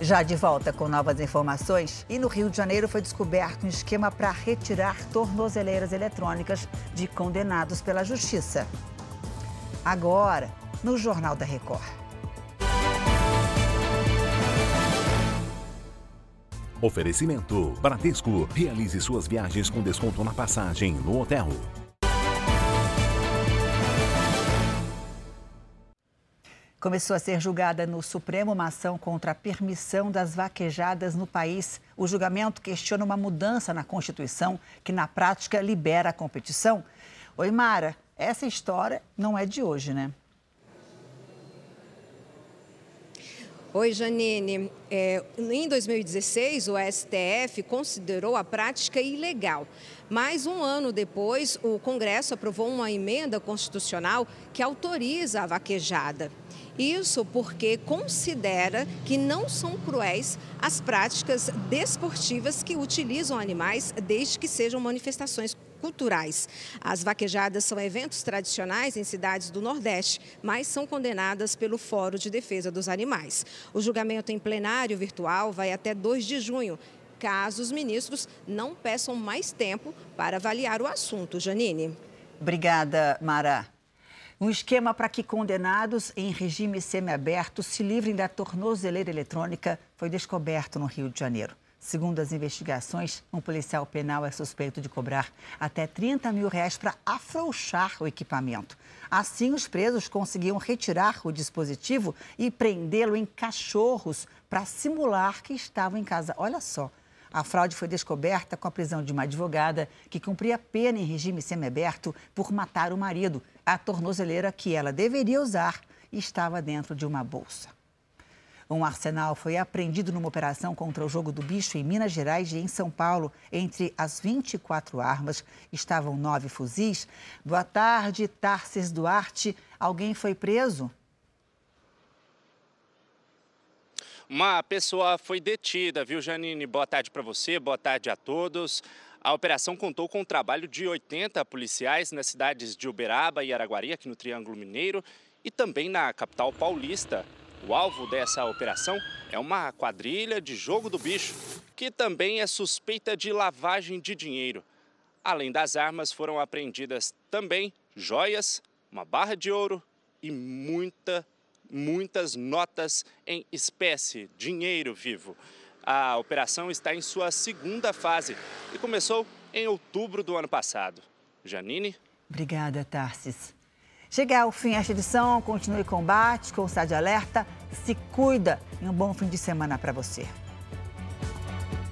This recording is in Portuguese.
Já de volta com novas informações, e no Rio de Janeiro foi descoberto um esquema para retirar tornozeleiras eletrônicas de condenados pela Justiça. Agora, no Jornal da Record. Oferecimento: Bradesco. Realize suas viagens com desconto na passagem no hotel. Começou a ser julgada no Supremo uma ação contra a permissão das vaquejadas no país. O julgamento questiona uma mudança na Constituição que, na prática, libera a competição. Oi, Mara, essa história não é de hoje, né? Oi, Janine. É, em 2016, o STF considerou a prática ilegal. Mas um ano depois, o Congresso aprovou uma emenda constitucional que autoriza a vaquejada. Isso porque considera que não são cruéis as práticas desportivas que utilizam animais, desde que sejam manifestações culturais. As vaquejadas são eventos tradicionais em cidades do Nordeste, mas são condenadas pelo Fórum de Defesa dos Animais. O julgamento em plenário virtual vai até 2 de junho caso os ministros não peçam mais tempo para avaliar o assunto. Janine. Obrigada, Mara. Um esquema para que condenados em regime semiaberto se livrem da tornozeleira eletrônica foi descoberto no Rio de Janeiro. Segundo as investigações, um policial penal é suspeito de cobrar até 30 mil reais para afrouxar o equipamento. Assim, os presos conseguiam retirar o dispositivo e prendê-lo em cachorros para simular que estavam em casa. Olha só, a fraude foi descoberta com a prisão de uma advogada que cumpria pena em regime semiaberto por matar o marido. A tornozeleira que ela deveria usar estava dentro de uma bolsa. Um arsenal foi apreendido numa operação contra o jogo do bicho em Minas Gerais e em São Paulo. Entre as 24 armas estavam nove fuzis. Boa tarde, Tarsis Duarte. Alguém foi preso? Uma pessoa foi detida, viu, Janine? Boa tarde para você, boa tarde a todos. A operação contou com o trabalho de 80 policiais nas cidades de Uberaba e Araguari, aqui no Triângulo Mineiro, e também na capital paulista. O alvo dessa operação é uma quadrilha de jogo do bicho, que também é suspeita de lavagem de dinheiro. Além das armas, foram apreendidas também joias, uma barra de ouro e muita muitas notas em espécie, dinheiro vivo. A operação está em sua segunda fase e começou em outubro do ano passado. Janine? Obrigada, Tarsis. Chega ao fim esta edição, continue combate com o Estado de Alerta. Se cuida e um bom fim de semana para você.